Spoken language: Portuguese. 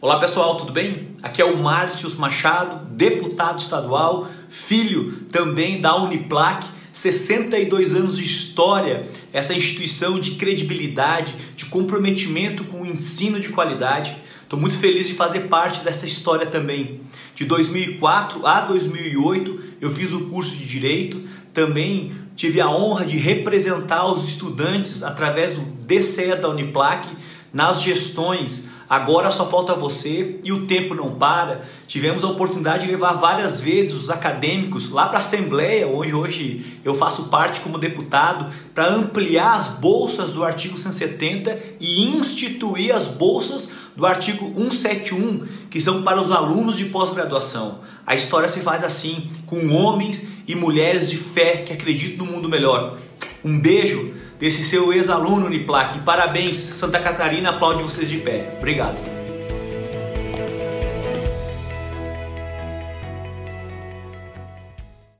Olá pessoal, tudo bem? Aqui é o Márcio Machado, deputado estadual, filho também da Uniplac, 62 anos de história, essa instituição de credibilidade, de comprometimento com o ensino de qualidade. Estou muito feliz de fazer parte dessa história também. De 2004 a 2008 eu fiz o curso de Direito, também tive a honra de representar os estudantes através do DCE da Uniplac nas gestões Agora só falta você e o tempo não para. Tivemos a oportunidade de levar várias vezes os acadêmicos lá para a Assembleia, onde hoje eu faço parte como deputado, para ampliar as bolsas do artigo 170 e instituir as bolsas do artigo 171, que são para os alunos de pós-graduação. A história se faz assim, com homens e mulheres de fé que acreditam no mundo melhor. Um beijo desse seu ex-aluno Uniplac. Parabéns, Santa Catarina aplaude vocês de pé. Obrigado.